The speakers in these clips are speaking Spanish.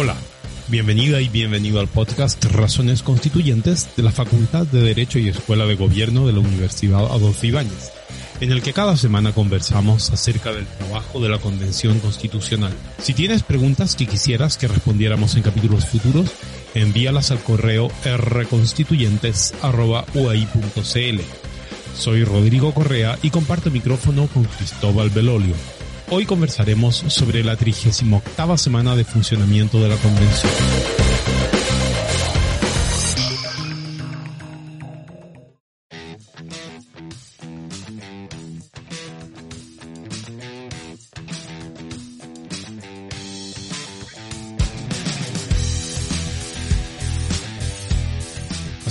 Hola, bienvenida y bienvenido al podcast Razones Constituyentes de la Facultad de Derecho y Escuela de Gobierno de la Universidad Adolfo Ibáñez, en el que cada semana conversamos acerca del trabajo de la Convención Constitucional. Si tienes preguntas que quisieras que respondiéramos en capítulos futuros, envíalas al correo rconstituyentes.uai.cl. Soy Rodrigo Correa y comparto micrófono con Cristóbal Belolio. Hoy conversaremos sobre la 38 semana de funcionamiento de la Convención.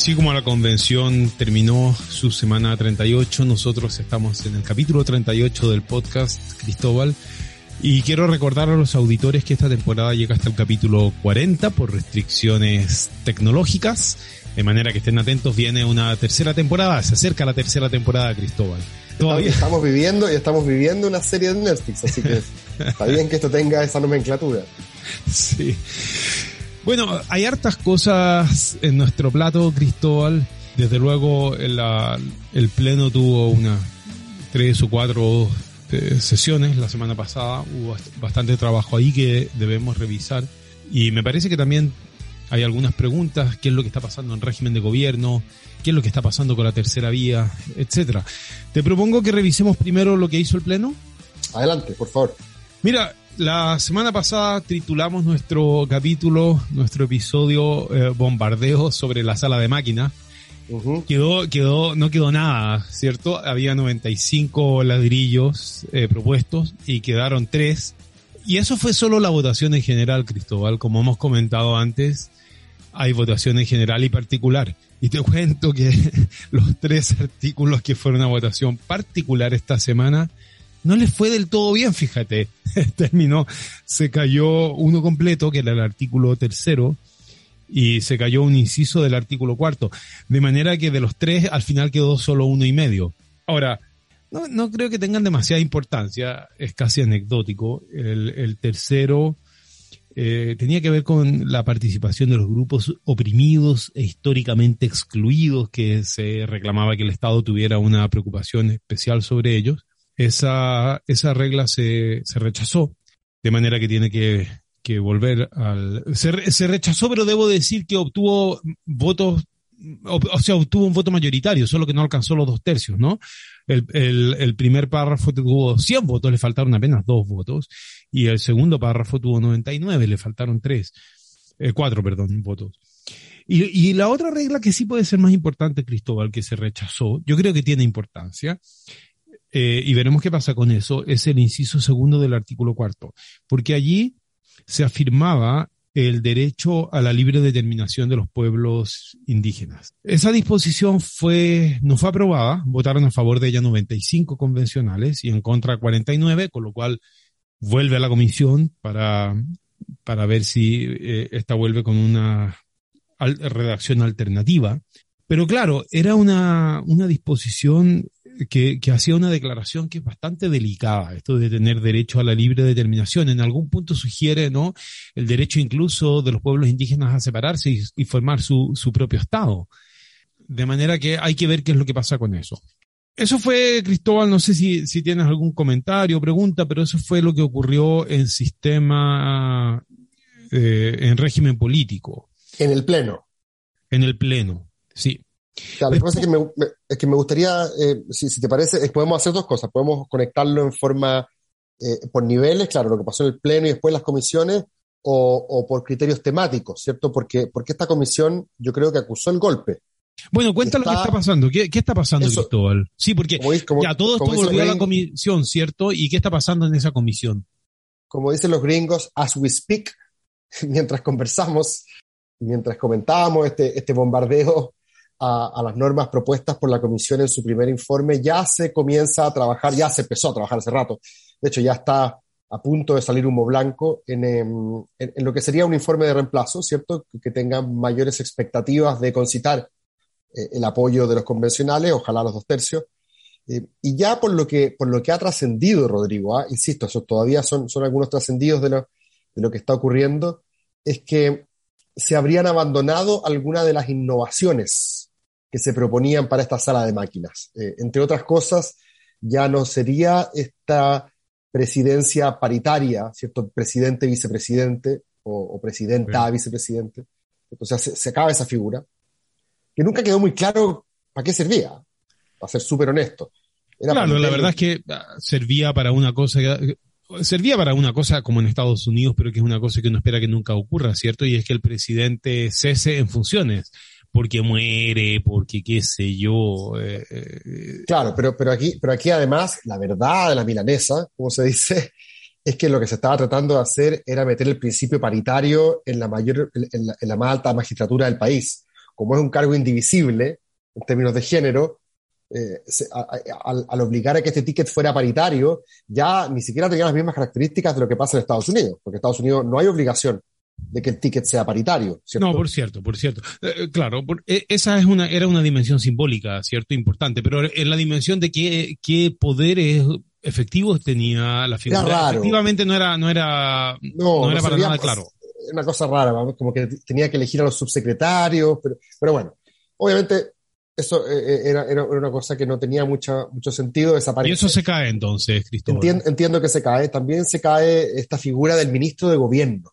Así como la convención terminó su semana 38, nosotros estamos en el capítulo 38 del podcast Cristóbal y quiero recordar a los auditores que esta temporada llega hasta el capítulo 40 por restricciones tecnológicas, de manera que estén atentos, viene una tercera temporada, se acerca la tercera temporada Cristóbal. Todavía estamos viviendo y estamos viviendo una serie de Netflix, así que está bien que esto tenga esa nomenclatura. Sí. Bueno, hay hartas cosas en nuestro plato, Cristóbal. Desde luego, el, el Pleno tuvo una tres o cuatro eh, sesiones la semana pasada. Hubo bastante trabajo ahí que debemos revisar. Y me parece que también hay algunas preguntas. ¿Qué es lo que está pasando en régimen de gobierno? ¿Qué es lo que está pasando con la tercera vía? Etcétera. Te propongo que revisemos primero lo que hizo el Pleno. Adelante, por favor. Mira, la semana pasada titulamos nuestro capítulo, nuestro episodio eh, Bombardeo sobre la sala de máquina. Quedó, quedó, no quedó nada, ¿cierto? Había 95 ladrillos eh, propuestos y quedaron tres. Y eso fue solo la votación en general, Cristóbal. Como hemos comentado antes, hay votación en general y particular. Y te cuento que los tres artículos que fueron a votación particular esta semana no le fue del todo bien, fíjate. Terminó, se cayó uno completo, que era el artículo tercero, y se cayó un inciso del artículo cuarto. De manera que de los tres, al final quedó solo uno y medio. Ahora, no, no creo que tengan demasiada importancia, es casi anecdótico. El, tercero eh, tenía que ver con la participación de los grupos oprimidos e históricamente excluidos, que se reclamaba que el Estado tuviera una preocupación especial sobre ellos esa, esa regla se, se rechazó, de manera que tiene que, que volver al... Se, se, rechazó, pero debo decir que obtuvo votos, o, sea, obtuvo un voto mayoritario, solo que no alcanzó los dos tercios, ¿no? El, el, primer párrafo tuvo 100 votos, le faltaron apenas dos votos, y el segundo párrafo tuvo 99, le faltaron tres, eh, cuatro, perdón, votos. Y, y, la otra regla que sí puede ser más importante, Cristóbal, que se rechazó, yo creo que tiene importancia, eh, y veremos qué pasa con eso, es el inciso segundo del artículo cuarto, porque allí se afirmaba el derecho a la libre determinación de los pueblos indígenas. Esa disposición fue, no fue aprobada, votaron a favor de ella 95 convencionales y en contra 49, con lo cual vuelve a la comisión para, para ver si eh, esta vuelve con una redacción alternativa. Pero claro, era una, una disposición que, que, hacía una declaración que es bastante delicada, esto de tener derecho a la libre determinación. En algún punto sugiere, ¿no? El derecho incluso de los pueblos indígenas a separarse y, y formar su, su propio Estado. De manera que hay que ver qué es lo que pasa con eso. Eso fue, Cristóbal, no sé si, si tienes algún comentario o pregunta, pero eso fue lo que ocurrió en sistema, eh, en régimen político. En el Pleno. En el Pleno, sí. Claro, lo que pasa es que me, es que me gustaría, eh, si, si, te parece, podemos hacer dos cosas. Podemos conectarlo en forma eh, por niveles, claro, lo que pasó en el Pleno y después las comisiones, o, o por criterios temáticos, ¿cierto? Porque, porque esta comisión yo creo que acusó el golpe. Bueno, cuéntalo está, qué está pasando. ¿Qué, qué está pasando, eso, Cristóbal? Sí, porque como, como, ya todo esto volvió a la comisión, ¿cierto? ¿Y qué está pasando en esa comisión? Como dicen los gringos, as we speak, mientras conversamos, mientras comentábamos este, este bombardeo a, a, las normas propuestas por la Comisión en su primer informe, ya se comienza a trabajar, ya se empezó a trabajar hace rato. De hecho, ya está a punto de salir humo blanco en, en, en lo que sería un informe de reemplazo, ¿cierto? Que tenga mayores expectativas de concitar eh, el apoyo de los convencionales, ojalá los dos tercios. Eh, y ya por lo que, por lo que ha trascendido, Rodrigo, ¿ah? insisto, eso todavía son, son algunos trascendidos de lo, de lo que está ocurriendo, es que se habrían abandonado algunas de las innovaciones que se proponían para esta sala de máquinas. Eh, entre otras cosas, ya no sería esta presidencia paritaria, ¿cierto? Presidente, vicepresidente o, presidenta, vicepresidente. Entonces se, acaba esa figura, que nunca quedó muy claro para qué servía, para ser súper honesto. claro, la verdad es que ah, servía para una cosa, servía para una cosa como en Estados Unidos, pero que es una cosa que uno espera que nunca ocurra, ¿cierto? Y es que el presidente cese en funciones porque muere, porque qué sé yo. Eh, eh, claro, pero, pero, aquí, pero aquí además la verdad de la milanesa, como se dice, es que lo que se estaba tratando de hacer era meter el principio paritario en la, mayor, en la, más alta magistratura del país. Como es un cargo indivisible en términos de género, eh, al, obligar a que este ticket fuera paritario, ya ni siquiera tenía las mismas características de lo que pasa en Estados Unidos, porque en Estados Unidos no hay obligación de que el ticket sea paritario. ¿cierto? No, por cierto, por cierto. Eh, eh, claro, e, esa es una, era una dimensión simbólica, ¿cierto? Importante, pero en la dimensión de qué, qué poderes efectivos tenía la figura. Era Efectivamente no era, no era, no, era para nada claro. Una cosa rara, como que tenía que elegir a los subsecretarios, pero, pero bueno, obviamente eso eh, era, era, una cosa que no tenía mucha, mucho sentido. Desaparecer. Y eso se cae entonces, Cristóbal. Entiendo, entiendo que se cae. También se cae esta figura del ministro de gobierno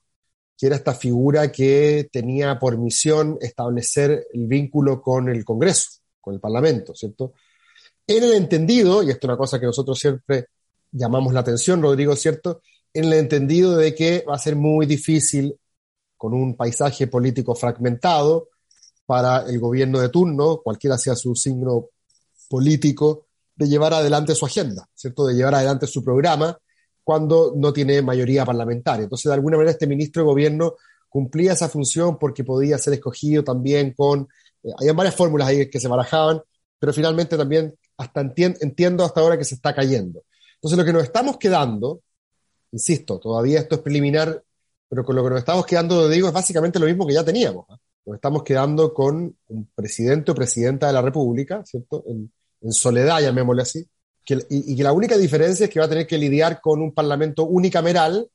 que era esta figura que tenía por misión establecer el vínculo con el Congreso, con el Parlamento, ¿cierto? En el entendido, y esto es una cosa que nosotros siempre llamamos la atención, Rodrigo, ¿cierto? En el entendido de que va a ser muy difícil, con un paisaje político fragmentado, para el gobierno de turno, cualquiera sea su signo político, de llevar adelante su agenda, ¿cierto? De llevar adelante su programa cuando no tiene mayoría parlamentaria. Entonces, de alguna manera, este ministro de gobierno cumplía esa función porque podía ser escogido también con... Eh, hay varias fórmulas ahí que se barajaban, pero finalmente también hasta entiendo hasta ahora que se está cayendo. Entonces, lo que nos estamos quedando, insisto, todavía esto es preliminar, pero con lo que nos estamos quedando, digo, es básicamente lo mismo que ya teníamos. Nos estamos quedando con un presidente o presidenta de la República, ¿cierto? En, en soledad, llamémosle así, y, que la única diferencia es que va a tener que lidiar con un parlamento unicameral,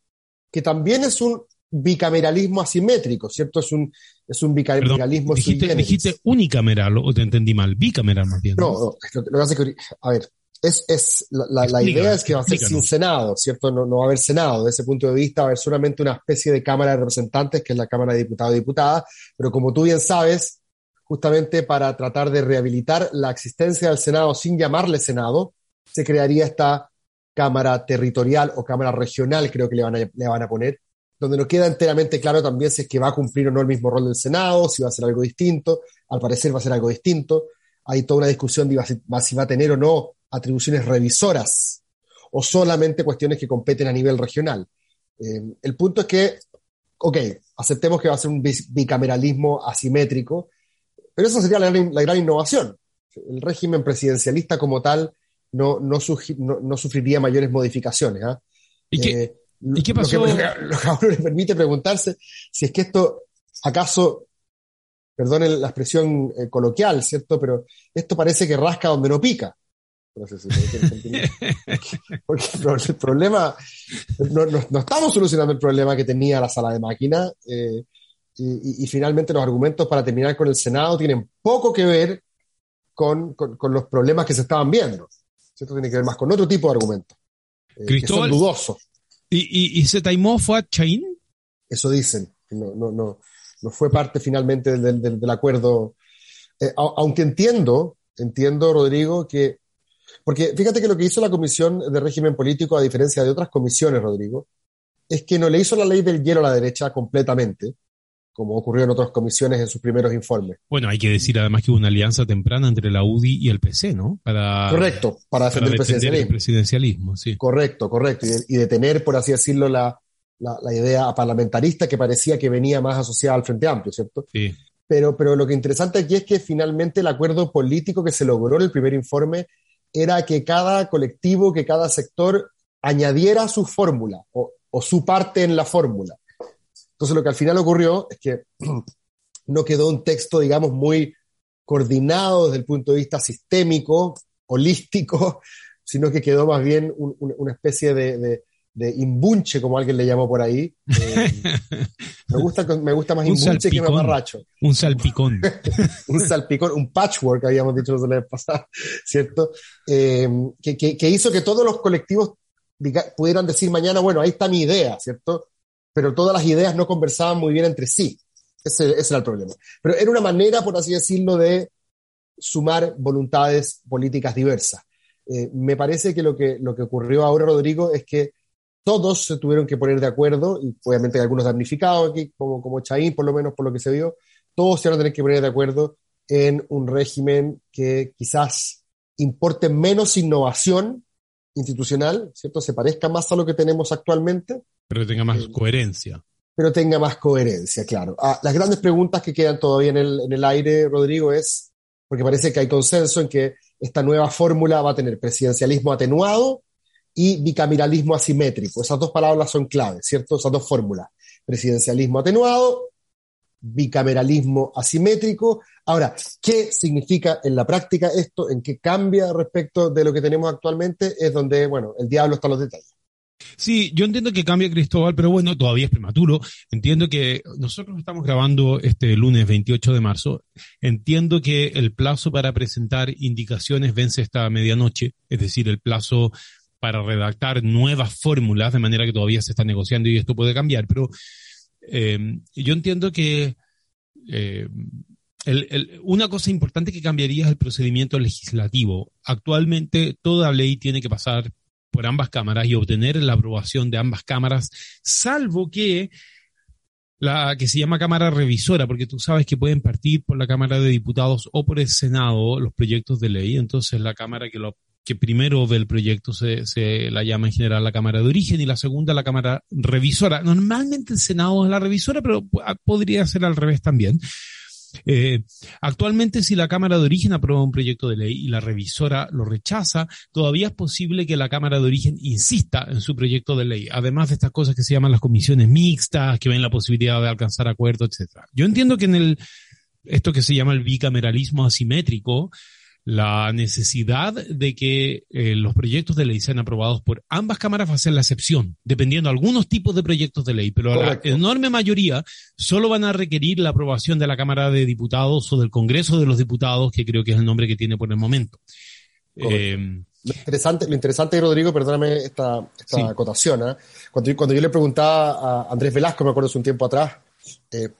que también es un bicameralismo asimétrico, ¿cierto? Es un, es un bicameralismo dijiste, dijiste unicameral o te entendí mal, bicameral más bien. No, lo, que es que, a ver, es, es la, la, idea es que va a ser sin Senado, ¿cierto? No, no va a haber Senado. Desde ese punto de vista va a haber solamente una especie de Cámara de Representantes, que es la Cámara de Diputados y Diputadas, pero como tú bien sabes, justamente para tratar de rehabilitar la existencia del Senado sin llamarle Senado, se crearía esta Cámara Territorial o Cámara Regional, creo que le van a, le van a poner, donde no queda enteramente claro también si es que va a cumplir o no el mismo rol del Senado, si va a ser algo distinto, al parecer va a ser algo distinto. Hay toda una discusión de si va a tener o no atribuciones revisoras o solamente cuestiones que competen a nivel regional. Eh, el punto es que, ok, aceptemos que va a ser un bicameralismo asimétrico, pero esa sería la, la gran innovación. El régimen presidencialista como tal no, no, no, sufriría mayores modificaciones. ¿ah? ¿Y, qué, eh, ¿Y qué pasó? Lo que, a uno le permite preguntarse si es que esto, acaso, perdone la expresión eh, coloquial, ¿cierto? Pero esto parece que rasca donde no pica. No sé si porque, el problema, no, no, estamos solucionando el problema que tenía la sala de máquina eh, y, y, finalmente los argumentos para terminar con el Senado tienen poco que ver con, con, con los problemas que se estaban viendo. Esto tiene que ver más con otro tipo de argumentos. Eh, Cristóbal, ¿Y, y, se taimó fue a Chaín? Eso dicen. No, no, no, no fue parte finalmente del, del, acuerdo. Eh, aunque entiendo, entiendo, Rodrigo, que. Porque fíjate que lo que hizo la Comisión de Régimen Político, a diferencia de otras comisiones, Rodrigo, es que no le hizo la ley del hielo a la derecha completamente, como ocurrió en otras comisiones en sus primeros informes. Bueno, hay que decir además que hubo una alianza temprana entre la UDI y el PC, ¿no? Para, correcto, para defender, el presidencialismo. sí. Correcto, correcto. Y, detener, por así decirlo, la, idea parlamentarista que parecía que venía más asociada al Frente Amplio, ¿cierto? Sí. Pero, pero lo que interesante aquí es que finalmente el acuerdo político que se logró en el primer informe era que cada colectivo, que cada sector añadiera su fórmula o, o su parte en la fórmula. Entonces lo que al final ocurrió es que no quedó un texto, digamos, muy coordinado desde el punto de vista sistémico, holístico, sino que quedó más bien una especie de, de imbunche, como alguien le llamó por ahí. Eh, me, gusta, me gusta más imbunche que mamarracho. Un salpicón. un salpicón, un patchwork, habíamos dicho la semana pasada, ¿cierto? Eh, que, que, hizo que todos los colectivos pudieran decir mañana, bueno, ahí está mi idea, ¿cierto? Pero todas las ideas no conversaban muy bien entre sí. Ese, ese era el problema. Pero era una manera, por así decirlo, de sumar voluntades políticas diversas. Eh, me parece que lo, que lo que ocurrió ahora, Rodrigo, es que todos se tuvieron que poner de acuerdo, y obviamente hay algunos damnificados aquí, como, como Chaín, por lo menos por lo que se vio, todos se van a tener que poner de acuerdo en un régimen que quizás importe menos innovación institucional, ¿cierto? Se parezca más a lo que tenemos actualmente. Pero tenga más eh, coherencia. Pero tenga más coherencia, claro. Ah, las grandes preguntas que quedan todavía en el, en el aire, Rodrigo, es, porque parece que hay consenso en que esta nueva fórmula va a tener presidencialismo atenuado y bicameralismo asimétrico. Esas dos palabras son claves, ¿cierto? Esas dos fórmulas. Presidencialismo atenuado, bicameralismo asimétrico. Ahora, ¿qué significa en la práctica esto? ¿En qué cambia respecto de lo que tenemos actualmente? Es donde, bueno, el diablo está en los detalles. Sí, yo entiendo que cambia Cristóbal, pero bueno, todavía es prematuro. Entiendo que nosotros estamos grabando este lunes 28 de marzo. Entiendo que el plazo para presentar indicaciones vence esta medianoche, es decir, el plazo para redactar nuevas fórmulas, de manera que todavía se está negociando y esto puede cambiar. Pero eh, yo entiendo que eh, una cosa importante que cambiaría es el procedimiento legislativo. Actualmente toda ley tiene que pasar por ambas cámaras y obtener la aprobación de ambas cámaras, salvo que la que se llama Cámara Revisora, porque tú sabes que pueden partir por la Cámara de Diputados o por el Senado los proyectos de ley. Entonces la Cámara que lo que primero ve el proyecto se, se, la llama en general la Cámara de Origen y la segunda la Cámara Revisora. Normalmente el Senado es la revisora, pero podría ser al revés también. Eh, actualmente, si la Cámara de Origen aprueba un proyecto de ley y la revisora lo rechaza, todavía es posible que la Cámara de Origen insista en su proyecto de ley, además de estas cosas que se llaman las comisiones mixtas, que ven la posibilidad de alcanzar acuerdos, etc. Yo entiendo que en el, esto que se llama el bicameralismo asimétrico, la necesidad de que eh, los proyectos de ley sean aprobados por ambas cámaras va a ser la excepción, dependiendo de algunos tipos de proyectos de ley, pero la enorme mayoría solo van a requerir la aprobación de la Cámara de Diputados o del Congreso de los Diputados, que creo que es el nombre que tiene por el momento. Eh, lo interesante, lo interesante, Rodrigo, perdóname esta, acotación, ¿eh? cuando, cuando, yo le preguntaba a Andrés Velasco, me acuerdo hace un tiempo atrás,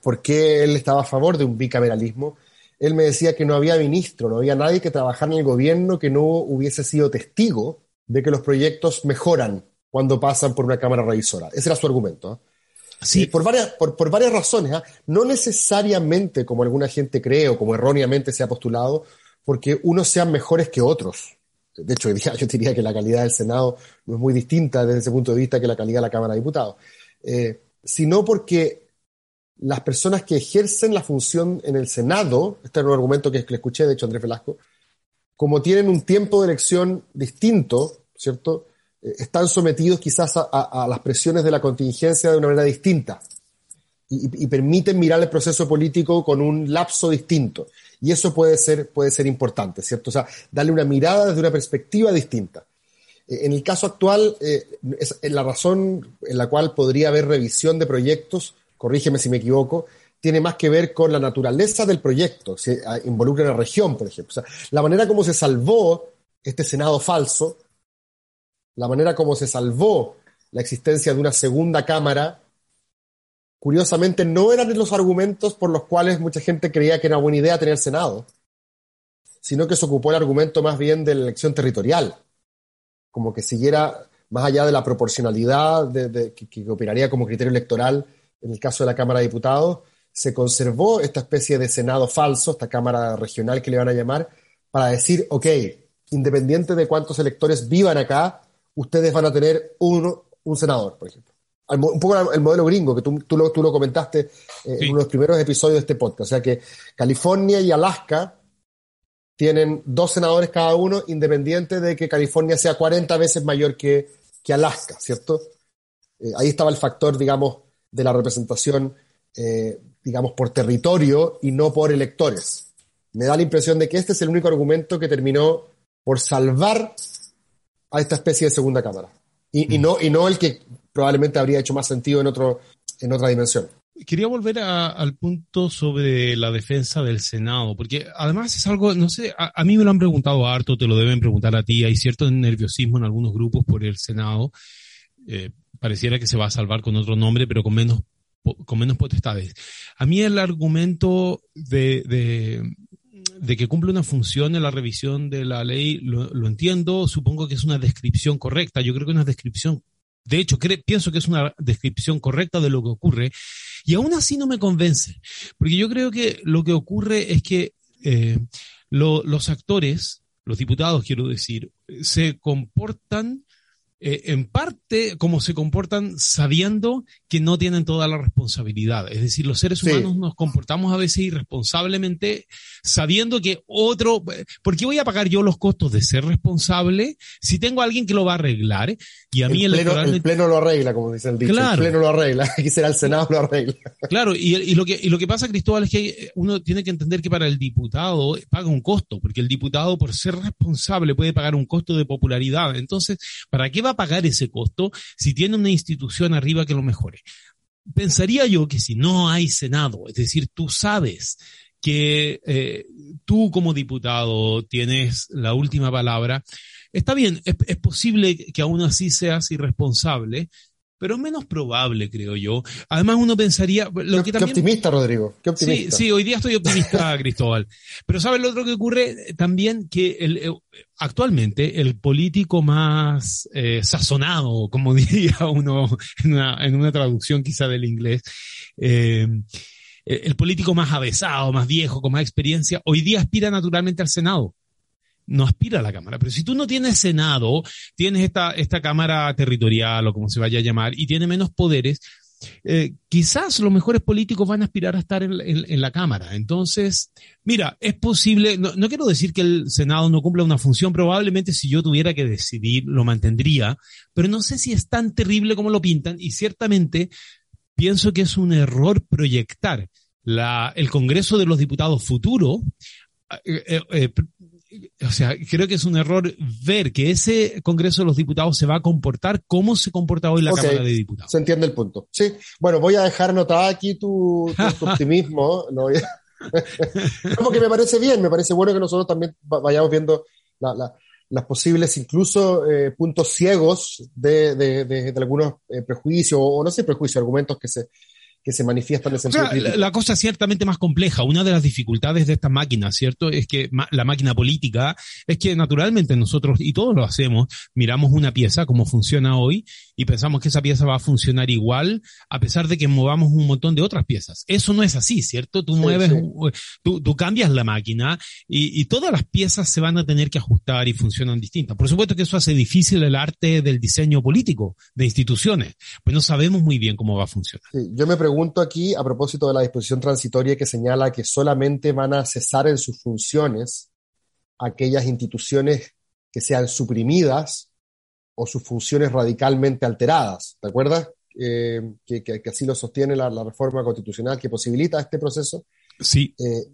por qué él estaba a favor de un bicameralismo, él me decía que no había ministro, no había nadie que trabajara en el gobierno que no hubiese sido testigo de que los proyectos mejoran cuando pasan por una cámara revisora. Ese era su argumento. ¿ah? Sí. Eh, por, varias, por, varias razones. ¿ah? No necesariamente, como alguna gente cree o como erróneamente se ha postulado, porque unos sean mejores que otros. De hecho, yo diría que la calidad del Senado no es muy distinta desde ese punto de vista que la calidad de la Cámara de Diputados, eh, sino porque las personas que ejercen la función en el Senado, este es un argumento que, le escuché, de hecho, Andrés Velasco, como tienen un tiempo de elección distinto, ¿cierto? Eh, están sometidos quizás a, las presiones de la contingencia de una manera distinta y, permiten mirar el proceso político con un lapso distinto. Y eso puede ser, puede ser importante, ¿cierto? O sea, darle una mirada desde una perspectiva distinta. Eh, en el caso actual, eh, es la razón en la cual podría haber revisión de proyectos corrígeme si me equivoco, tiene más que ver con la naturaleza del proyecto, ah, involucra en la región, por ejemplo. La manera como se salvó este Senado falso, la manera como se salvó la existencia de una segunda Cámara, curiosamente no eran los argumentos por los cuales mucha gente creía que era buena idea tener Senado, sino que se ocupó el argumento más bien de la elección territorial, como que siguiera más allá de la proporcionalidad de, que operaría como criterio electoral en el caso de la Cámara de Diputados, se conservó esta especie de Senado falso, esta Cámara regional que le van a llamar, para decir, ok, independiente de cuántos electores vivan acá, ustedes van a tener uno, un senador, por ejemplo. Un poco el modelo gringo, que tú, lo, tú lo, comentaste eh, en uno de los primeros episodios de este podcast. O sea que California y Alaska tienen dos senadores cada uno, independiente de que California sea 40 veces mayor que, que Alaska, ¿cierto? Eh, ahí estaba el factor, digamos, de la representación, eh, digamos, por territorio y no por electores. Me da la impresión de que este es el único argumento que terminó por salvar a esta especie de segunda cámara. y, mm. no, y no el que probablemente habría hecho más sentido en, otro, en otra dimensión. Quería volver al punto sobre la defensa del Senado, porque además es algo, no sé, a, mí me lo han preguntado harto, te lo deben preguntar a ti, hay cierto nerviosismo en algunos grupos por el Senado, eh, pareciera que se va a salvar con otro nombre, pero con menos, con menos potestades. A mí el argumento de, de, que cumple una función en la revisión de la ley, lo, lo entiendo, supongo que es una descripción correcta, yo creo que una descripción de hecho, pienso que es una descripción correcta de lo que ocurre y aún así no me convence, porque yo creo que lo que ocurre es que eh, los actores, los diputados quiero decir, se comportan eh, en parte como se comportan sabiendo que no tienen toda la responsabilidad. Es decir, los seres humanos nos comportamos a veces irresponsablemente sabiendo que otro, ¿por qué voy a pagar yo los costos de ser responsable si tengo a alguien que lo va a arreglar? Y a el mí pleno, el pleno lo arregla, como dice el dicho. El pleno lo arregla. Aquí será el Senado lo arregla. Claro, y, y, lo que, y lo que pasa, Cristóbal, es que uno tiene que entender que para el diputado paga un costo, porque el diputado por ser responsable puede pagar un costo de popularidad. Entonces, ¿para qué va a pagar ese costo si tiene una institución arriba que lo mejore? Pensaría yo que si no hay Senado, es decir, tú sabes que eh, tú como diputado tienes la última palabra, está bien, es, es, posible que aún así seas irresponsable, pero menos probable, creo yo. Además, uno pensaría. Lo qué, que también, optimista, Rodrigo. Qué optimista. Sí, sí, hoy día estoy optimista, Cristóbal. Pero ¿sabes lo otro que ocurre? También que el, eh, actualmente el político más eh, sazonado, como diría uno en una, en una traducción quizá del inglés, eh, el político más avesado, más viejo, con más experiencia, hoy día aspira naturalmente al Senado no aspira a la Cámara. Pero si tú no tienes Senado, tienes esta, esta Cámara territorial o como se vaya a llamar, y tiene menos poderes, eh, quizás los mejores políticos van a aspirar a estar en, la Cámara. Entonces, mira, es posible, no, quiero decir que el Senado no cumpla una función, probablemente si yo tuviera que decidir lo mantendría, pero no sé si es tan terrible como lo pintan y ciertamente pienso que es un error proyectar el Congreso de los Diputados futuro eh, eh o sea, creo que es un error ver que ese Congreso de los Diputados se va a comportar como se comporta hoy la Cámara de Diputados. Se entiende el punto. Sí. Bueno, voy a dejar notada aquí tu, optimismo. no Porque me parece bien, me parece bueno que nosotros también vayamos viendo las posibles, incluso eh, puntos ciegos de, de, algunos eh, prejuicios, o no sé, prejuicios, argumentos que se, que se manifiestan en el sentido la, la, cosa es ciertamente más compleja. Una de las dificultades de esta máquina, ¿cierto? Es que la máquina política es que naturalmente nosotros, y todos lo hacemos, miramos una pieza como funciona hoy y pensamos que esa pieza va a funcionar igual a pesar de que movamos un montón de otras piezas. Eso no es así, ¿cierto? Tú mueves, Tú, tú, cambias la máquina y, y todas las piezas se van a tener que ajustar y funcionan distintas. Por supuesto que eso hace difícil el arte del diseño político de instituciones, pues no sabemos muy bien cómo va a funcionar. Sí, yo me pregunto aquí, a propósito de la disposición transitoria que señala que solamente van a cesar en sus funciones aquellas instituciones que sean suprimidas o sus funciones radicalmente alteradas. ¿Te acuerdas? Eh, que, así lo sostiene la, reforma constitucional que posibilita este proceso. Sí. Eh,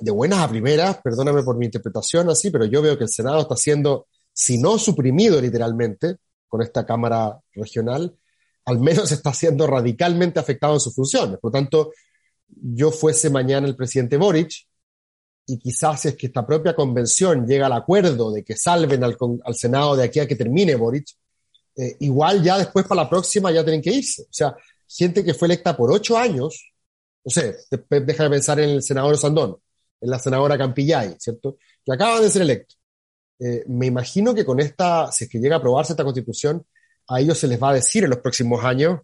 de buenas a primeras, perdóname por mi interpretación así, pero yo veo que el Senado está siendo, si no suprimido literalmente, con esta Cámara Regional, al menos está siendo radicalmente afectado en sus funciones. Por lo tanto, yo fuese mañana el presidente Boric, y quizás es que esta propia convención llega al acuerdo de que salven al, Senado de aquí a que termine Boric, eh, igual ya después para la próxima ya tienen que irse. O sea, gente que fue electa por ocho años, no sé, deja de pensar en el senador Sandón, en la senadora Campillay, ¿cierto? Que acaban de ser electos. Eh, me imagino que con esta, si es que llega a aprobarse esta constitución, a ellos se les va a decir en los próximos años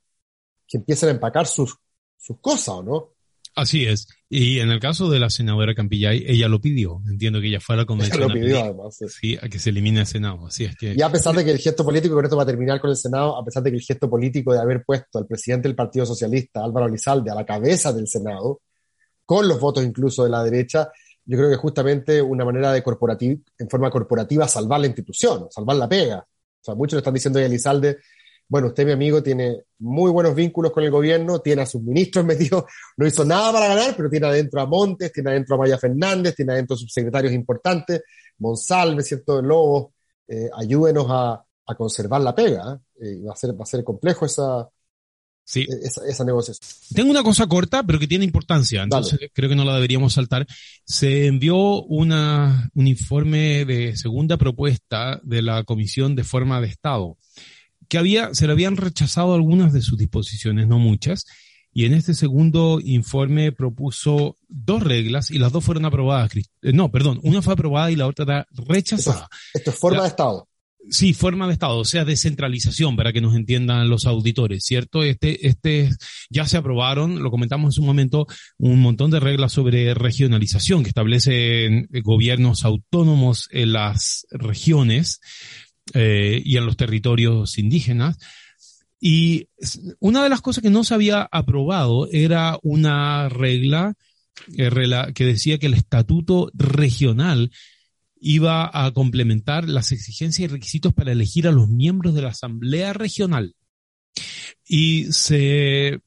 que empiecen a empacar sus, sus cosas, ¿o no? Así es. Y en el caso de la senadora Campillay, ella lo pidió. Entiendo que ella fue a la convención. lo pidió, además. Sí. a que se elimine el Senado. Así es que. Y a pesar de que el gesto político, con esto va a terminar con el Senado, a pesar de que el gesto político de haber puesto al presidente del Partido Socialista, Álvaro Elizalde, a la cabeza del Senado, con los votos incluso de la derecha, yo creo que justamente una manera de corporativa, en forma corporativa, salvar la institución, salvar la pega. O sea, muchos le están diciendo a Elizalde, bueno, usted, mi amigo, tiene muy buenos vínculos con el gobierno, tiene a sus ministros metidos, no hizo nada para ganar, pero tiene adentro a Montes, tiene adentro a Maya Fernández, tiene adentro subsecretarios importantes, Monsalve, ¿cierto? Lobos, eh, ayúdenos a, conservar la pega. ¿eh? va, a ser, va a ser complejo esa, Sí. Esa, negociación. Tengo una cosa corta, pero que tiene importancia, entonces creo que no la deberíamos saltar. Se envió una, un informe de segunda propuesta de la Comisión de Forma de Estado, que había, se le habían rechazado algunas de sus disposiciones, no muchas, y en este segundo informe propuso dos reglas y las dos fueron aprobadas. Eh, no, perdón, una fue aprobada y la otra rechazada. Esto, es forma de Estado. Sí, forma de Estado, o sea, descentralización, para que nos entiendan los auditores, ¿cierto? Este, este, ya se aprobaron, lo comentamos en su momento, un montón de reglas sobre regionalización que establecen gobiernos autónomos en las regiones eh, y en los territorios indígenas. Y una de las cosas que no se había aprobado era una regla eh, que decía que el estatuto regional iba a complementar las exigencias y requisitos para elegir a los miembros de la Asamblea Regional. Y se,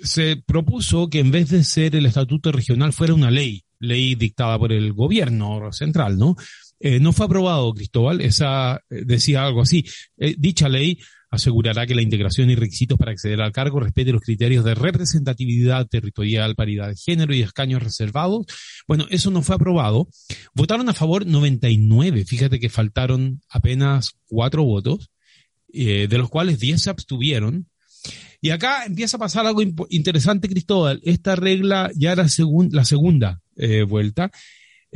se propuso que en vez de ser el estatuto regional fuera una ley, ley dictada por el gobierno central, ¿no? Eh, no fue aprobado, Cristóbal, esa eh, decía algo así. Eh, dicha ley asegurará que la integración y requisitos para acceder al cargo respete los criterios de representatividad territorial, paridad de género y escaños reservados. Bueno, eso no fue aprobado. Votaron a favor 99. Fíjate que faltaron apenas cuatro votos, eh, de los cuales 10 se abstuvieron. Y acá empieza a pasar algo interesante, Cristóbal. Esta regla ya era la segunda eh, vuelta.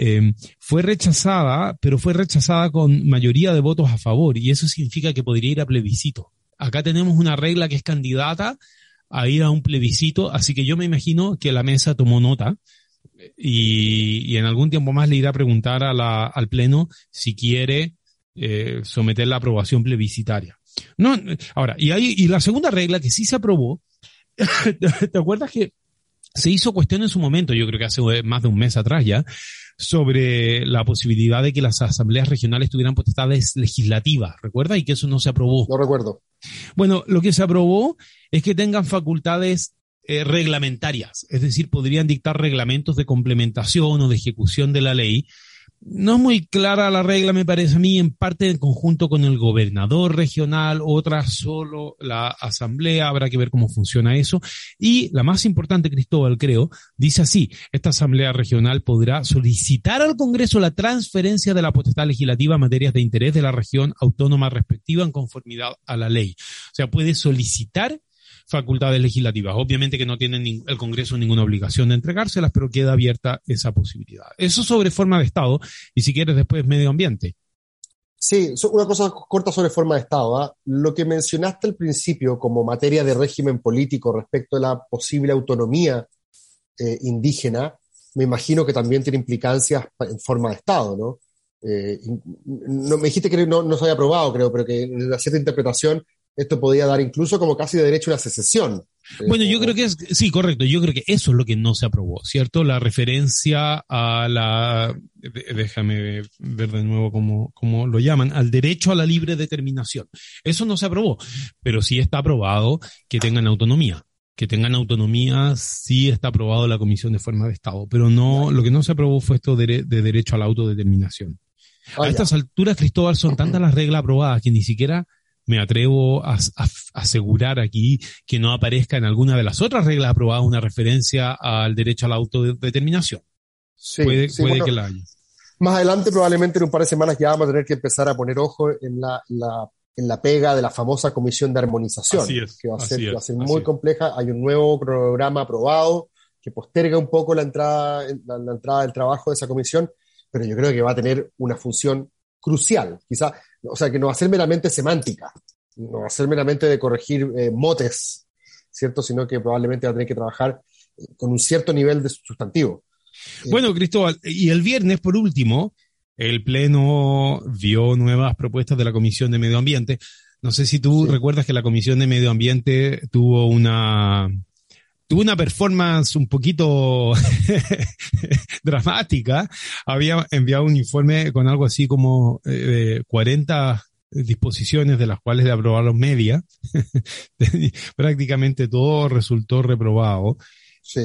Eh, fue rechazada, pero fue rechazada con mayoría de votos a favor y eso significa que podría ir a plebiscito. Acá tenemos una regla que es candidata a ir a un plebiscito, así que yo me imagino que la mesa tomó nota y, en algún tiempo más le irá a preguntar al Pleno si quiere eh, someter la aprobación plebiscitaria. No, ahora, y, hay, y la segunda regla que sí se aprobó, ¿te acuerdas que se hizo cuestión en su momento, yo creo que hace más de un mes atrás ya, sobre la posibilidad de que las asambleas regionales tuvieran potestades legislativas, ¿recuerda? Y que eso no se aprobó. No recuerdo. Bueno, lo que se aprobó es que tengan facultades eh, reglamentarias, es decir, podrían dictar reglamentos de complementación o de ejecución de la ley no es muy clara la regla, me parece a mí, en parte en conjunto con el gobernador regional, otra solo la asamblea, habrá que ver cómo funciona eso. Y la más importante, Cristóbal, creo, dice así, esta asamblea regional podrá solicitar al Congreso la transferencia de la potestad legislativa en materias de interés de la región autónoma respectiva en conformidad a la ley. O sea, puede solicitar facultades legislativas. Obviamente que no tiene el Congreso ninguna obligación de entregárselas, pero queda abierta esa posibilidad. Eso sobre forma de Estado, y si quieres después medio ambiente. Sí, una cosa corta sobre forma de Estado. ¿ah? Lo que mencionaste al principio como materia de régimen político respecto a la posible autonomía eh, indígena, me imagino que también tiene implicancias en forma de Estado, ¿no? Eh, no me dijiste que no, no se había aprobado, creo, pero que en la cierta interpretación esto podía dar incluso como casi de derecho a la secesión. Bueno, yo creo que es, sí, correcto, yo creo que eso es lo que no se aprobó, ¿cierto? La referencia a la, déjame ver de nuevo cómo, cómo lo llaman, al derecho a la libre determinación. Eso no se aprobó, pero sí está aprobado que tengan autonomía que tengan autonomía, sí está aprobado la Comisión de Forma de Estado, pero no, lo que no se aprobó fue esto de, derecho a la autodeterminación. a estas alturas, Cristóbal, son tantas las reglas aprobadas que ni siquiera me atrevo a, asegurar aquí que no aparezca en alguna de las otras reglas aprobadas una referencia al derecho a la autodeterminación. Sí, puede, puede que la haya. Más adelante, probablemente en un par de semanas, ya vamos a tener que empezar a poner ojo en la, en la pega de la famosa comisión de armonización, que va a ser, va a ser muy compleja. Hay un nuevo programa aprobado que posterga un poco la entrada, la, la entrada del trabajo de esa comisión, pero yo creo que va a tener una función crucial. Quizá o sea, que no va a ser meramente semántica, no va a ser meramente de corregir eh, motes, ¿cierto? Sino que probablemente va a tener que trabajar eh, con un cierto nivel de sustantivo. Bueno, Cristóbal, y el viernes, por último, el Pleno vio nuevas propuestas de la Comisión de Medio Ambiente. No sé si tú recuerdas que la Comisión de Medio Ambiente tuvo una, tuvo una performance un poquito dramática. Había enviado un informe con algo así como eh, 40 disposiciones de las cuales le aprobaron media. Prácticamente todo resultó reprobado.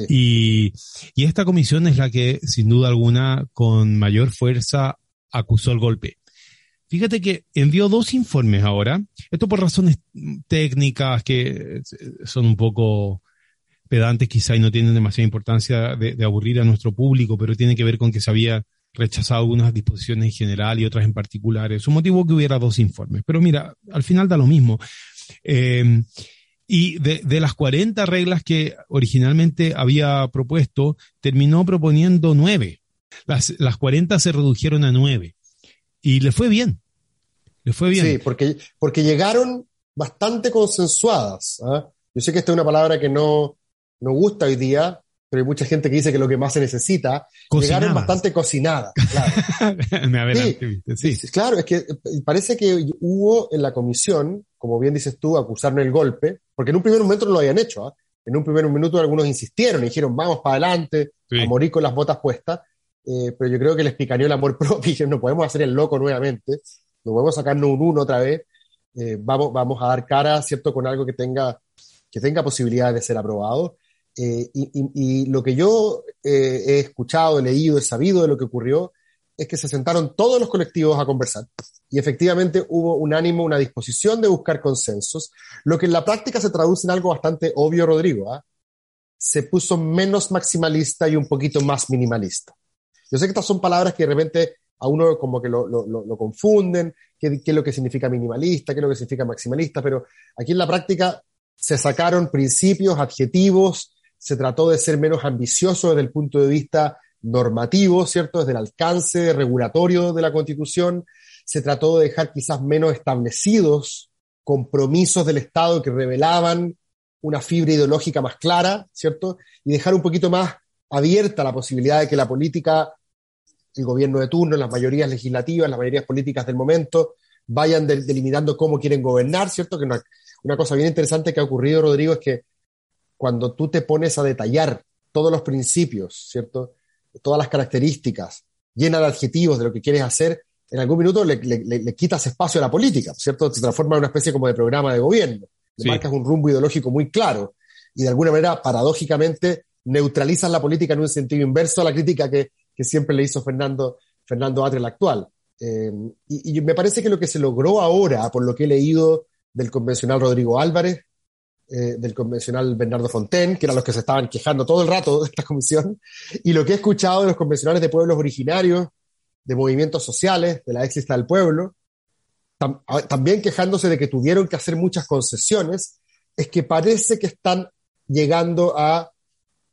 Y, y esta comisión es la que, sin duda alguna, con mayor fuerza acusó el golpe. Fíjate que envió dos informes ahora, esto por razones técnicas que son un poco pedantes quizá y no tienen demasiada importancia de, aburrir a nuestro público, pero tiene que ver con que se había rechazado algunas disposiciones en general y otras en particular. Es un motivo que hubiera dos informes. Pero mira, al final da lo mismo. Eh, y de, las 40 reglas que originalmente había propuesto, terminó proponiendo nueve. Las, las 40 se redujeron a nueve. Y le fue bien. Le fue bien. Sí, porque, porque llegaron bastante consensuadas. ¿ah? Yo sé que esta es una palabra que no, no gusta hoy día, pero hay mucha gente que dice que lo que más se necesita, llegaron bastante cocinadas. Claro. sí, claro, es que eh, parece que hubo en la comisión, como bien dices tú, acusarme el golpe, porque en un primer momento no lo habían hecho. ¿ah? En un primer momento algunos insistieron y dijeron, vamos para adelante, a morir con las botas puestas. Eh, pero yo creo que les picaneó el amor propio y no podemos hacer el loco nuevamente, no podemos sacarnos un uno otra vez, eh, vamos, vamos a dar cara, ¿cierto?, con algo que tenga, que tenga posibilidad de ser aprobado. Eh, y, lo que yo he escuchado, he leído, he sabido de lo que ocurrió, es que se sentaron todos los colectivos a conversar y efectivamente hubo un ánimo, una disposición de buscar consensos, lo que en la práctica se traduce en algo bastante obvio, Rodrigo. ¿ah? Se puso menos maximalista y un poquito más minimalista. Yo sé que estas son palabras que de repente a uno como que lo, lo, confunden, qué, qué, es lo que significa minimalista, qué es lo que significa maximalista, pero aquí en la práctica se sacaron principios, adjetivos, se trató de ser menos ambicioso desde el punto de vista normativo, ¿cierto? Desde el alcance regulatorio de la Constitución, se trató de dejar quizás menos establecidos compromisos del Estado que revelaban una fibra ideológica más clara, ¿cierto? Y dejar un poquito más abierta la posibilidad de que la política, el gobierno de turno, las mayorías legislativas, las mayorías políticas del momento, vayan delimitando cómo quieren gobernar, ¿cierto? Que una, una cosa bien interesante que ha ocurrido, Rodrigo, es que cuando tú te pones a detallar todos los principios, ¿cierto? Todas las características, llena de adjetivos de lo que quieres hacer, en algún minuto le, quitas espacio a la política, ¿cierto? Se transforma en una especie como de programa de gobierno. Le marcas un rumbo ideológico muy claro y de alguna manera, paradójicamente, neutralizas la política en un sentido inverso a la crítica que, siempre le hizo Fernando, Fernando Atre, el actual. Eh, y, me parece que lo que se logró ahora, por lo que he leído del convencional Rodrigo Álvarez, eh, del convencional Bernardo Fonten, que eran los que se estaban quejando todo el rato de esta comisión, y lo que he escuchado de los convencionales de pueblos originarios, de movimientos sociales, de la ex del pueblo, también quejándose de que tuvieron que hacer muchas concesiones, es que parece que están llegando a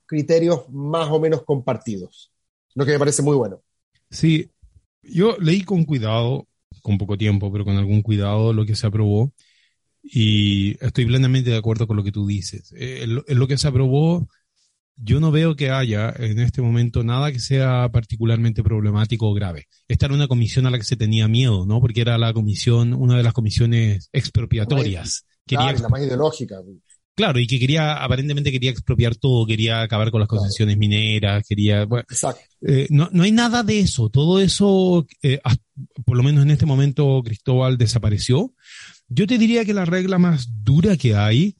criterios más o menos compartidos, lo que me parece muy bueno. Sí, yo leí con cuidado, con poco tiempo, pero con algún cuidado lo que se aprobó y estoy plenamente de acuerdo con lo que tú dices. Eh, en lo que se aprobó yo no veo que haya en este momento nada que sea particularmente problemático o grave. Esta era una comisión a la que se tenía miedo, ¿no? Porque era la comisión, una de las comisiones expropiatorias. Quería, la más ideológica. Claro, y que quería, aparentemente quería expropiar todo, quería acabar con las concesiones mineras, quería... Bueno, Exacto. Eh, no, no hay nada de eso. Todo eso, eh, por lo menos en este momento, Cristóbal desapareció. Yo te diría que la regla más dura que hay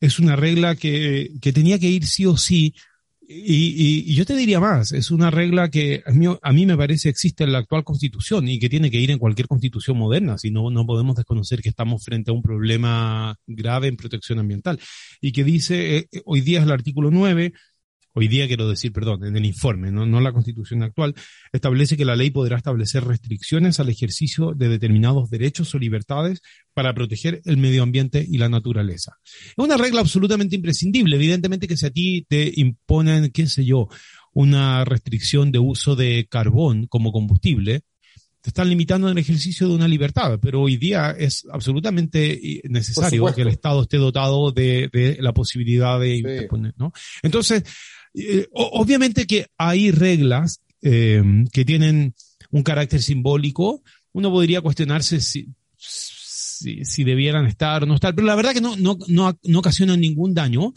es una regla que, que tenía que ir sí o sí. Y, y, yo te diría más, es una regla que a mí, me parece existe en la actual constitución y que tiene que ir en cualquier constitución moderna, si no, no podemos desconocer que estamos frente a un problema grave en protección ambiental. Y que dice, eh, hoy día es el artículo 9, hoy día quiero decir, perdón, en el informe, no, no la constitución actual, establece que la ley podrá establecer restricciones al ejercicio de determinados derechos o libertades para proteger el medio ambiente y la naturaleza. Es una regla absolutamente imprescindible. Evidentemente que si a ti te imponen, qué sé yo, una restricción de uso de carbón como combustible, te están limitando en el ejercicio de una libertad, pero hoy día es absolutamente necesario que el Estado esté dotado de, la posibilidad de imponer, ¿no? Entonces, eh, obviamente que hay reglas eh, que tienen un carácter simbólico. Uno podría cuestionarse si, si, debieran estar o no estar, pero la verdad que no, no, no, no ocasionan ningún daño.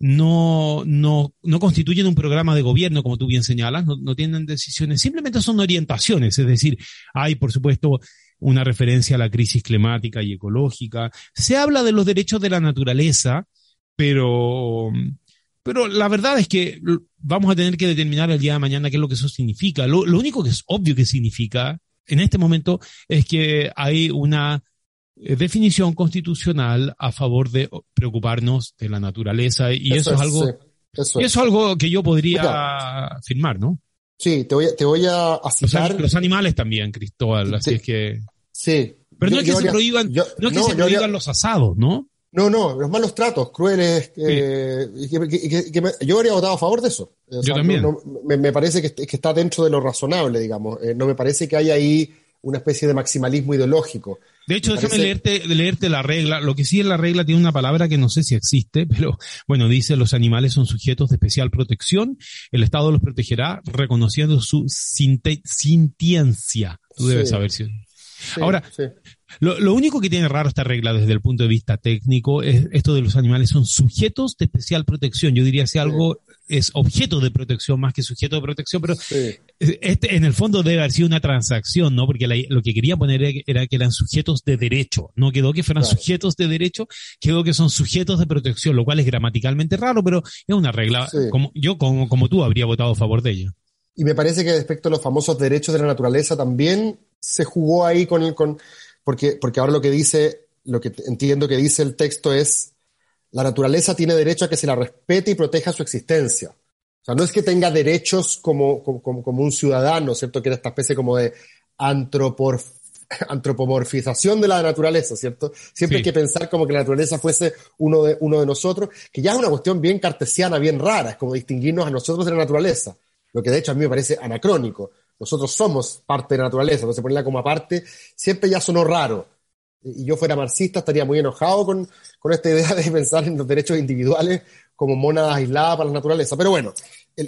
No, no, no constituyen un programa de gobierno, como tú bien señalas, no, no tienen decisiones, simplemente son orientaciones, es decir, hay, por supuesto, una referencia a la crisis climática y ecológica. Se habla de los derechos de la naturaleza, pero pero la verdad es que vamos a tener que determinar el día de mañana qué es lo que eso significa. Lo, único que es obvio que significa en este momento es que hay una eh, definición constitucional a favor de preocuparnos de la naturaleza y eso, es, algo eso, es. algo que yo podría firmar, ¿no? Sí, te voy a, te voy a citar. Los, animales también, Cristóbal, así es que. Sí. Pero no es que se prohíban, no es que se prohíban los asados, ¿no? No, no, los malos tratos, crueles. Eh, yo habría votado a favor de eso. yo también. me, parece que, está dentro de lo razonable, digamos. Eh, no me parece que haya ahí una especie de maximalismo ideológico. De hecho, déjame leerte, leerte la regla. Lo que sí en la regla tiene una palabra que no sé si existe, pero bueno, dice los animales son sujetos de especial protección. El Estado los protegerá reconociendo su sintiencia. Tú debes saber si. Ahora, lo, único que tiene raro esta regla desde el punto de vista técnico es esto de los animales son sujetos de especial protección. Yo diría si algo es objeto de protección más que sujeto de protección, pero este en el fondo debe haber sido una transacción, ¿no? Porque lo que quería poner era que eran sujetos de derecho. No quedó que fueran sujetos de derecho, quedó que son sujetos de protección, lo cual es gramaticalmente raro, pero es una regla. Como, yo, como, como tú, habría votado a favor de ella. Y me parece que respecto a los famosos derechos de la naturaleza también se jugó ahí con el, con, porque, porque ahora lo que dice, lo que entiendo que dice el texto es, la naturaleza tiene derecho a que se la respete y proteja su existencia. O sea, no es que tenga derechos como, como, como un ciudadano, ¿cierto? Que era esta especie como de antropomorfización de la naturaleza, ¿cierto? Siempre hay que pensar como que la naturaleza fuese uno de, uno de nosotros, que ya es una cuestión bien cartesiana, bien rara, es como distinguirnos a nosotros de la naturaleza, lo que de hecho a mí me parece anacrónico nosotros somos parte de la naturaleza, entonces ponerla como aparte siempre ya sonó raro. Y yo fuera marxista estaría muy enojado con, con esta idea de pensar en los derechos individuales como monadas aisladas para la naturaleza. Pero bueno,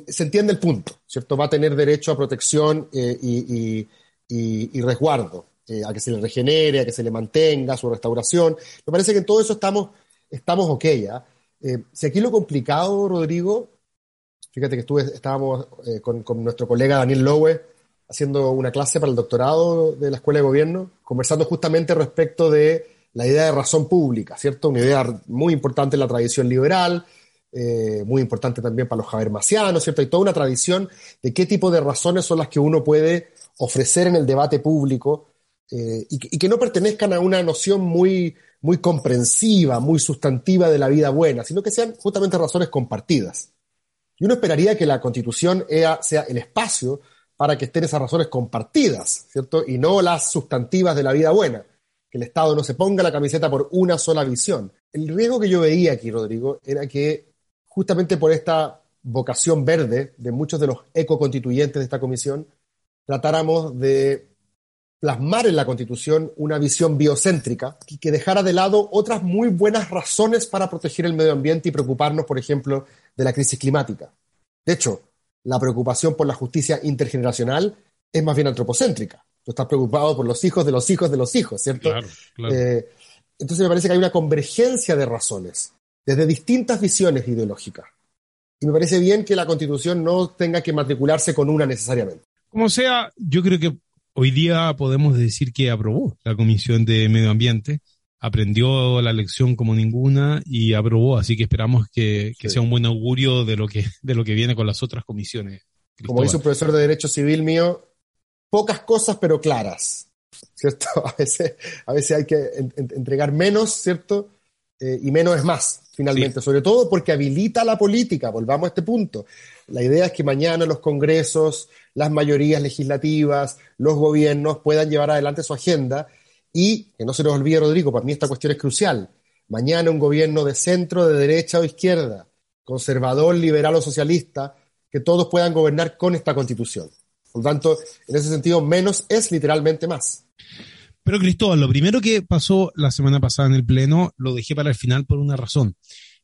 se entiende el punto, ¿cierto? Va a tener derecho a protección eh, y, y, y, resguardo, eh, a que se le regenere, a que se le mantenga su restauración. Me parece que en todo eso estamos, estamos ok. ¿ya? Eh, si aquí lo complicado, Rodrigo, fíjate que estuve, estábamos con, con, nuestro colega Daniel Lowe haciendo una clase para el doctorado de la Escuela de Gobierno, conversando justamente respecto de la idea de razón pública, ¿cierto? Una idea muy importante en la tradición liberal, eh, muy importante también para los habermasianos, ¿cierto? Hay toda una tradición de qué tipo de razones son las que uno puede ofrecer en el debate público eh, y, que no pertenezcan a una noción muy, muy comprensiva, muy sustantiva de la vida buena, sino que sean justamente razones compartidas. Y uno esperaría que la constitución sea el espacio para que estén esas razones compartidas, ¿cierto? Y no las sustantivas de la vida buena. Que el Estado no se ponga la camiseta por una sola visión. El riesgo que yo veía aquí, Rodrigo, era que justamente por esta vocación verde de muchos de los ecoconstituyentes de esta comisión, tratáramos de plasmar en la Constitución una visión biocéntrica que dejara de lado otras muy buenas razones para proteger el medio ambiente y preocuparnos, por ejemplo, de la crisis climática. De hecho, la preocupación por la justicia intergeneracional es más bien antropocéntrica. Tú estás preocupado por los hijos de los hijos de los hijos, ¿cierto? Eh, entonces me parece que hay una convergencia de razones desde distintas visiones ideológicas. Y me parece bien que la Constitución no tenga que matricularse con una necesariamente. Como sea, yo creo que hoy día podemos decir que aprobó la Comisión de Medio Ambiente aprendió la lección como ninguna y aprobó, así que esperamos que, sea un buen augurio de lo que, de lo que viene con las otras comisiones. Como dice un profesor de Derecho Civil mío, pocas cosas pero claras, ¿cierto? A veces, a veces hay que entregar menos, ¿cierto? Eh, y menos es más, finalmente, sobre todo porque habilita la política, volvamos a este punto. La idea es que mañana los congresos, las mayorías legislativas, los gobiernos puedan llevar adelante su agenda y, que no se nos olvide, Rodrigo, para mí esta cuestión es crucial. Mañana un gobierno de centro, de derecha o izquierda, conservador, liberal o socialista, que todos puedan gobernar con esta constitución. Por lo tanto, en ese sentido, menos es literalmente más. Pero Cristóbal, lo primero que pasó la semana pasada en el Pleno lo dejé para el final por una razón.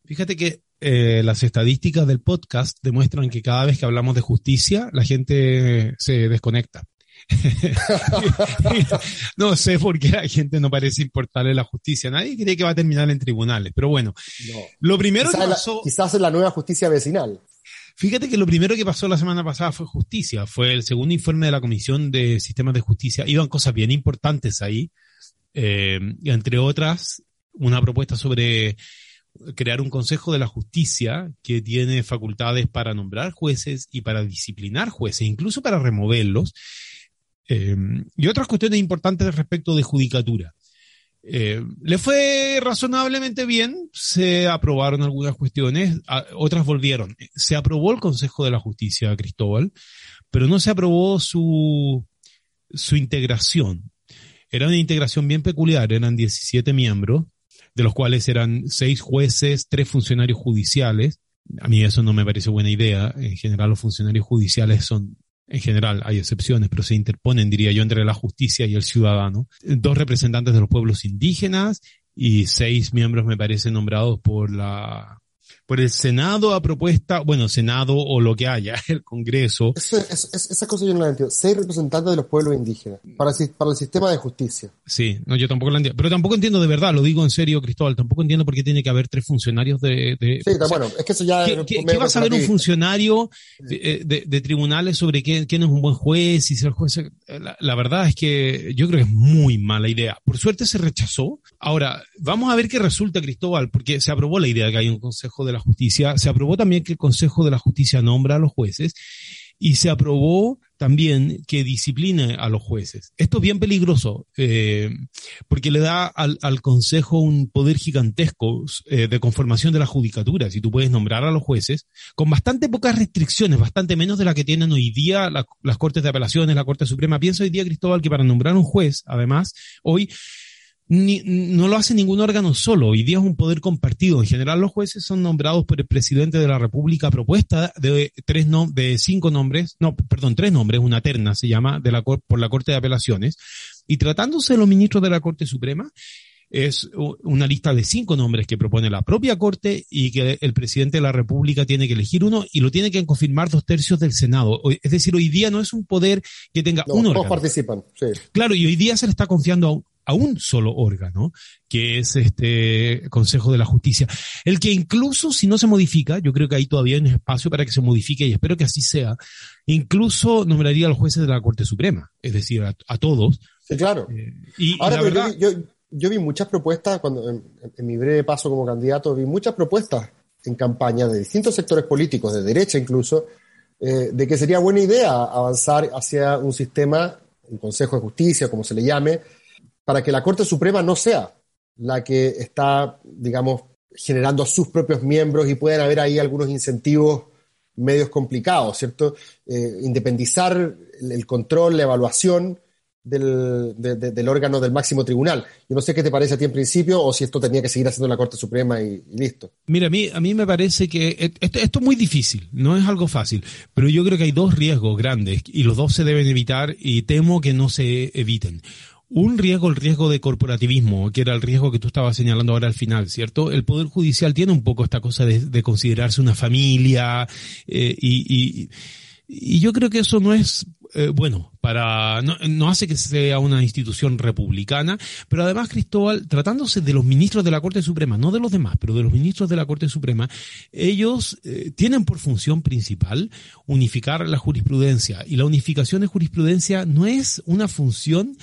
Fíjate que eh, las estadísticas del podcast demuestran que cada vez que hablamos de justicia, la gente se desconecta. no sé por qué a la gente no parece importarle la justicia. Nadie cree que va a terminar en tribunales. Pero bueno, lo primero que pasó. quizás en la nueva justicia vecinal. Fíjate que lo primero que pasó la semana pasada fue justicia. Fue el segundo informe de la Comisión de Sistemas de Justicia. Iban cosas bien importantes ahí. Eh, entre otras, una propuesta sobre crear un Consejo de la Justicia que tiene facultades para nombrar jueces y para disciplinar jueces, incluso para removerlos Eh, y otras cuestiones importantes respecto de judicatura. Eh, le fue razonablemente bien, se aprobaron algunas cuestiones, otras volvieron. Se aprobó el Consejo de la Justicia, Cristóbal, pero no se aprobó su, su integración. Era una integración bien peculiar, eran 17 miembros, de los cuales eran seis jueces, tres funcionarios judiciales. A mí eso no me parece buena idea. En general los funcionarios judiciales son en general hay excepciones, pero se interponen, diría yo, entre la justicia y el ciudadano. Dos representantes de los pueblos indígenas y seis miembros, me parece, nombrados por la por el Senado a propuesta, bueno, Senado o lo que haya, el Congreso. esa cosa yo no la entiendo. Seis representantes de los pueblos indígenas para, para el sistema de justicia. Sí, no, yo tampoco la entiendo. Pero tampoco entiendo de verdad, lo digo en serio, Cristóbal, tampoco entiendo por qué tiene que haber tres funcionarios de... sí, bueno, es que eso ya... ¿Qué, qué, va a saber un funcionario eh, de, tribunales sobre quién, quién, es un buen juez y si el juez... La, la verdad es que yo creo que es muy mala idea. Por suerte se rechazó. Ahora, vamos a ver qué resulta, Cristóbal, porque se aprobó la idea de que hay un consejo de la Justicia, se aprobó también que el Consejo de la Justicia nombra a los jueces y se aprobó también que discipline a los jueces. Esto es bien peligroso eh, porque le da al, Consejo un poder gigantesco eh, de conformación de la judicatura. Si tú puedes nombrar a los jueces con bastante pocas restricciones, bastante menos de la que tienen hoy día las Cortes de Apelaciones, la Corte Suprema. Pienso hoy día, Cristóbal, que para nombrar un juez, además, hoy ni, no lo hace ningún órgano solo. Hoy día es un poder compartido. En general, los jueces son nombrados por el presidente de la República, propuesta de tres no, de cinco nombres, no, perdón, tres nombres, una terna se llama, de la, por la Corte de Apelaciones. Y tratándose de los ministros de la Corte Suprema, es una lista de cinco nombres que propone la propia Corte y que el presidente de la República tiene que elegir uno y lo tiene que confirmar dos tercios del Senado. Es decir, hoy día no es un poder que tenga uno. Todos participan, sí. Claro, y hoy día se le está confiando a a un solo órgano, que es este Consejo de la Justicia, el que incluso si no se modifica, yo creo que hay todavía un espacio para que se modifique y espero que así sea, incluso nombraría a los jueces de la Corte Suprema, es decir, a, todos. Sí, claro. Eh, y, Ahora, yo, vi, muchas propuestas, cuando en, mi breve paso como candidato, vi muchas propuestas en campaña de distintos sectores políticos, de derecha incluso, eh, de que sería buena idea avanzar hacia un sistema, un Consejo de Justicia, como se le llame, para que la Corte Suprema no sea la que está, digamos, generando sus propios miembros y puedan haber ahí algunos incentivos medios complicados, ¿cierto? Eh, independizar el, control, la evaluación del, del, órgano del máximo tribunal. Yo no sé qué te parece a ti en principio o si esto tenía que seguir haciendo la Corte Suprema y, listo. Mira, a mí, a mí me parece que esto, esto, es muy difícil, no es algo fácil, pero yo creo que hay dos riesgos grandes y los dos se deben evitar y temo que no se eviten. Un riesgo, el riesgo de corporativismo, que era el riesgo que tú estabas señalando ahora al final, ¿cierto? El Poder Judicial tiene un poco esta cosa de, considerarse una familia eh, y, y, yo creo que eso no es eh, bueno para no, no, hace que sea una institución republicana, pero además Cristóbal, tratándose de los ministros de la Corte Suprema, no de los demás, pero de los ministros de la Corte Suprema, ellos eh, tienen por función principal unificar la jurisprudencia y la unificación de jurisprudencia no es una función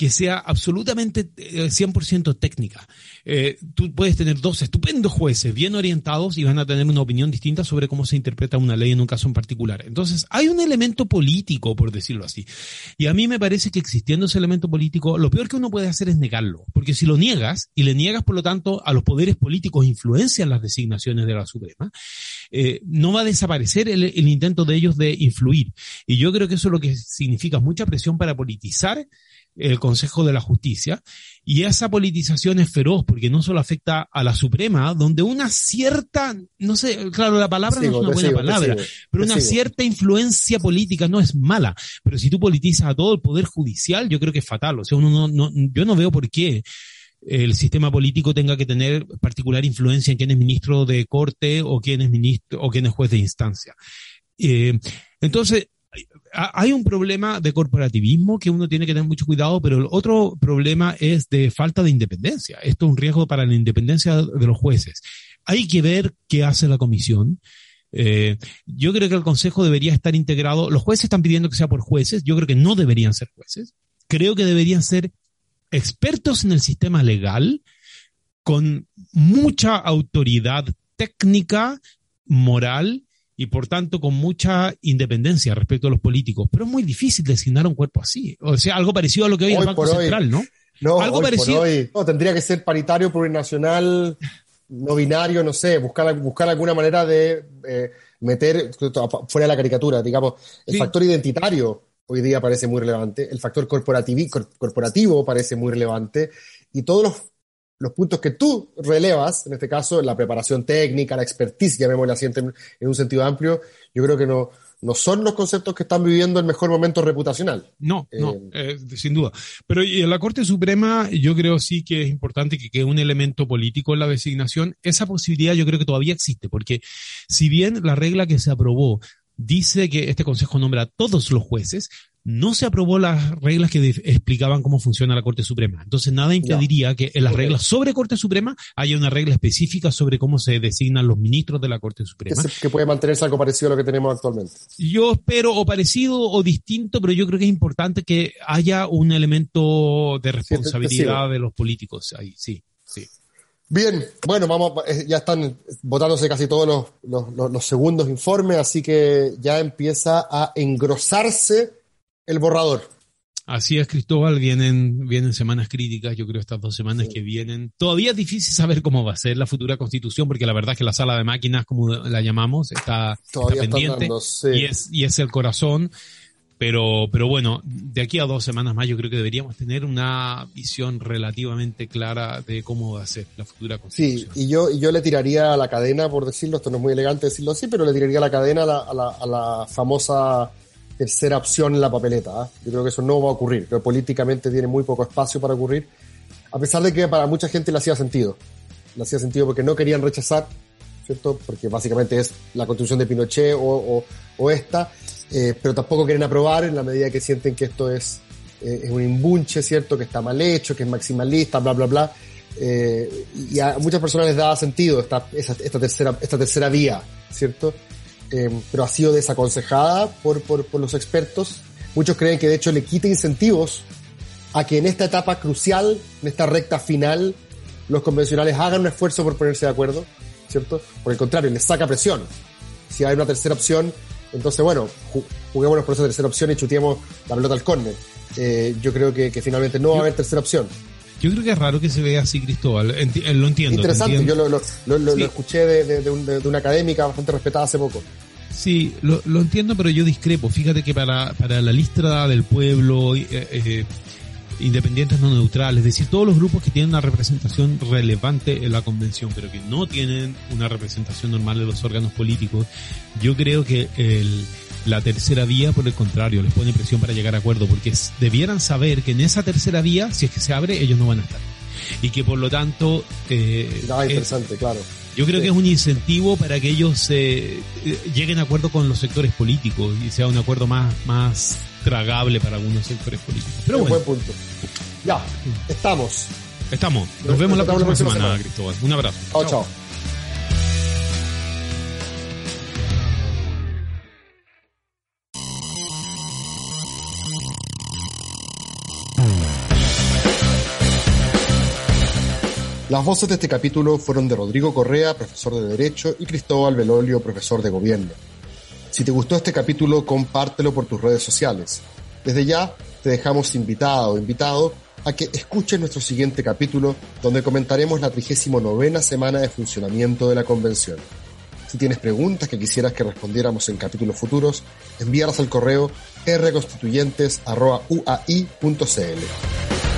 que sea absolutamente 100% eh, técnica. Eh, tú puedes tener dos estupendos jueces bien orientados y van a tener una opinión distinta sobre cómo se interpreta una ley en un caso en particular. Entonces, hay un elemento político, por decirlo así. Y a mí me parece que existiendo ese elemento político, lo peor que uno puede hacer es negarlo. Porque si lo niegas, y le niegas, por lo tanto, a los poderes políticos influencian las designaciones de la Suprema, eh, no va a desaparecer el, el intento de ellos de influir. Y yo creo que eso es lo que significa mucha presión para politizar el Consejo de la Justicia, y esa politización es feroz porque no solo afecta a la Suprema, donde una cierta, no sé, claro, la palabra no es una buena palabra, pero una cierta influencia política no es mala, pero si tú politizas a todo el poder judicial, yo creo que es fatal, o sea, uno no, yo no veo por qué el sistema político tenga que tener particular influencia en quién es ministro de corte o quién es ministro o quién es juez de instancia. Eh, entonces, hay un problema de corporativismo que uno tiene que tener mucho cuidado, pero el otro problema es de falta de independencia. Esto es un riesgo para la independencia de los jueces. Hay que ver qué hace la comisión. Eh, yo creo que el Consejo debería estar integrado. Los jueces están pidiendo que sea por jueces. Yo creo que no deberían ser jueces. Creo que deberían ser expertos en el sistema legal con mucha autoridad técnica, moral y por tanto con mucha independencia respecto a los políticos. Pero es muy difícil designar un cuerpo así. O sea, algo parecido a lo que hoy, el Banco Central, ¿no? No, algo parecido. no, tendría que ser paritario, plurinacional, no binario, no sé, buscar, buscar alguna manera de eh, meter fuera de la caricatura, digamos, el factor identitario hoy día parece muy relevante, el factor corporativo parece muy relevante y todos los, los, puntos que tú relevas, en este caso la preparación técnica, la expertise, llamémosla así en, en un sentido amplio, yo creo que no, no son los conceptos que están viviendo el mejor momento reputacional. No, no, eh, eh, sin duda. Pero y en la Corte Suprema yo creo sí que es importante que quede un elemento político en la designación. Esa posibilidad yo creo que todavía existe, porque si bien la regla que se aprobó dice que este Consejo nombra a todos los jueces, no se aprobó las reglas que explicaban cómo funciona la Corte Suprema. Entonces, nada impediría que en las reglas sobre Corte Suprema haya una regla específica sobre cómo se designan los ministros de la Corte Suprema. Que, puede mantenerse algo parecido a lo que tenemos actualmente. Yo espero o parecido o distinto, pero yo creo que es importante que haya un elemento de responsabilidad de los políticos ahí, sí, sí. Bien, bueno, vamos, eh, ya están votándose casi todos los, los segundos informes, así que ya empieza a engrosarse el borrador. Así es, Cristóbal, vienen, vienen semanas críticas, yo creo estas dos semanas que vienen. Todavía es difícil saber cómo va a ser la futura constitución, porque la verdad es que la sala de máquinas, como la llamamos, está, pendiente y, es, y es el corazón. Pero, pero bueno, de aquí a dos semanas más yo creo que deberíamos tener una visión relativamente clara de cómo va a ser la futura constitución. Sí, y yo, y yo le tiraría a la cadena, por decirlo, esto no es muy elegante decirlo así, pero le tiraría a la cadena a la, a la, a la famosa tercera opción en la papeleta. ¿ah? Yo creo que eso no va a ocurrir. Creo políticamente tiene muy poco espacio para ocurrir, a pesar de que para mucha gente le hacía sentido. Le hacía sentido porque no querían rechazar, ¿cierto? Porque básicamente es la constitución de Pinochet o, esta, eh, pero tampoco quieren aprobar en la medida que sienten que esto es, eh, es un imbunche, ¿cierto? Que está mal hecho, que es maximalista, bla, bla, bla. Eh, y a muchas personas les daba sentido esta, esta, tercera, esta tercera vía, ¿cierto? Em, pero ha sido desaconsejada por, por, por, los expertos. Muchos creen que de hecho le quita incentivos a que en esta etapa crucial, en esta recta final, los convencionales hagan un esfuerzo por ponerse de acuerdo, ¿cierto? Por el contrario, les saca presión. Si hay una tercera opción, entonces bueno, juguémonos por esa tercera opción y chuteemos la pelota al córner. Eh, yo creo que, que, finalmente no va a haber tercera opción. Yo creo que es raro que se vea así, Cristóbal. Eh, lo entiendo. Interesante, yo lo, lo, lo, escuché de, de, de, una académica bastante respetada hace poco. Sí, lo, entiendo, pero yo discrepo. Fíjate que para, para la lista del pueblo, eh, eh, independientes no neutrales, es decir, todos los grupos que tienen una representación relevante en la convención, pero que no tienen una representación normal en los órganos políticos, yo creo que el, la tercera vía, por el contrario, les pone presión para llegar a acuerdo, porque debieran saber que en esa tercera vía, si es que se abre, ellos no van a estar. Y que por lo tanto... Eh, interesante, claro. Yo creo que es un incentivo para que ellos eh, lleguen a acuerdo con los sectores políticos y sea un acuerdo más, más tragable para algunos sectores políticos. Pero bueno. buen punto. Ya, estamos. Estamos. Nos, vemos la próxima, semana, Cristóbal. Un abrazo. chao. chao. Las voces de este capítulo fueron de Rodrigo Correa, profesor de Derecho, y Cristóbal Belolio, profesor de Gobierno. Si te gustó este capítulo, compártelo por tus redes sociales. Desde ya, te dejamos invitado o invitado a que escuches nuestro siguiente capítulo, donde comentaremos la 39 semana de funcionamiento de la convención. Si tienes preguntas que quisieras que respondiéramos en capítulos futuros, envíalas al correo rconstituyentes.uai.cl.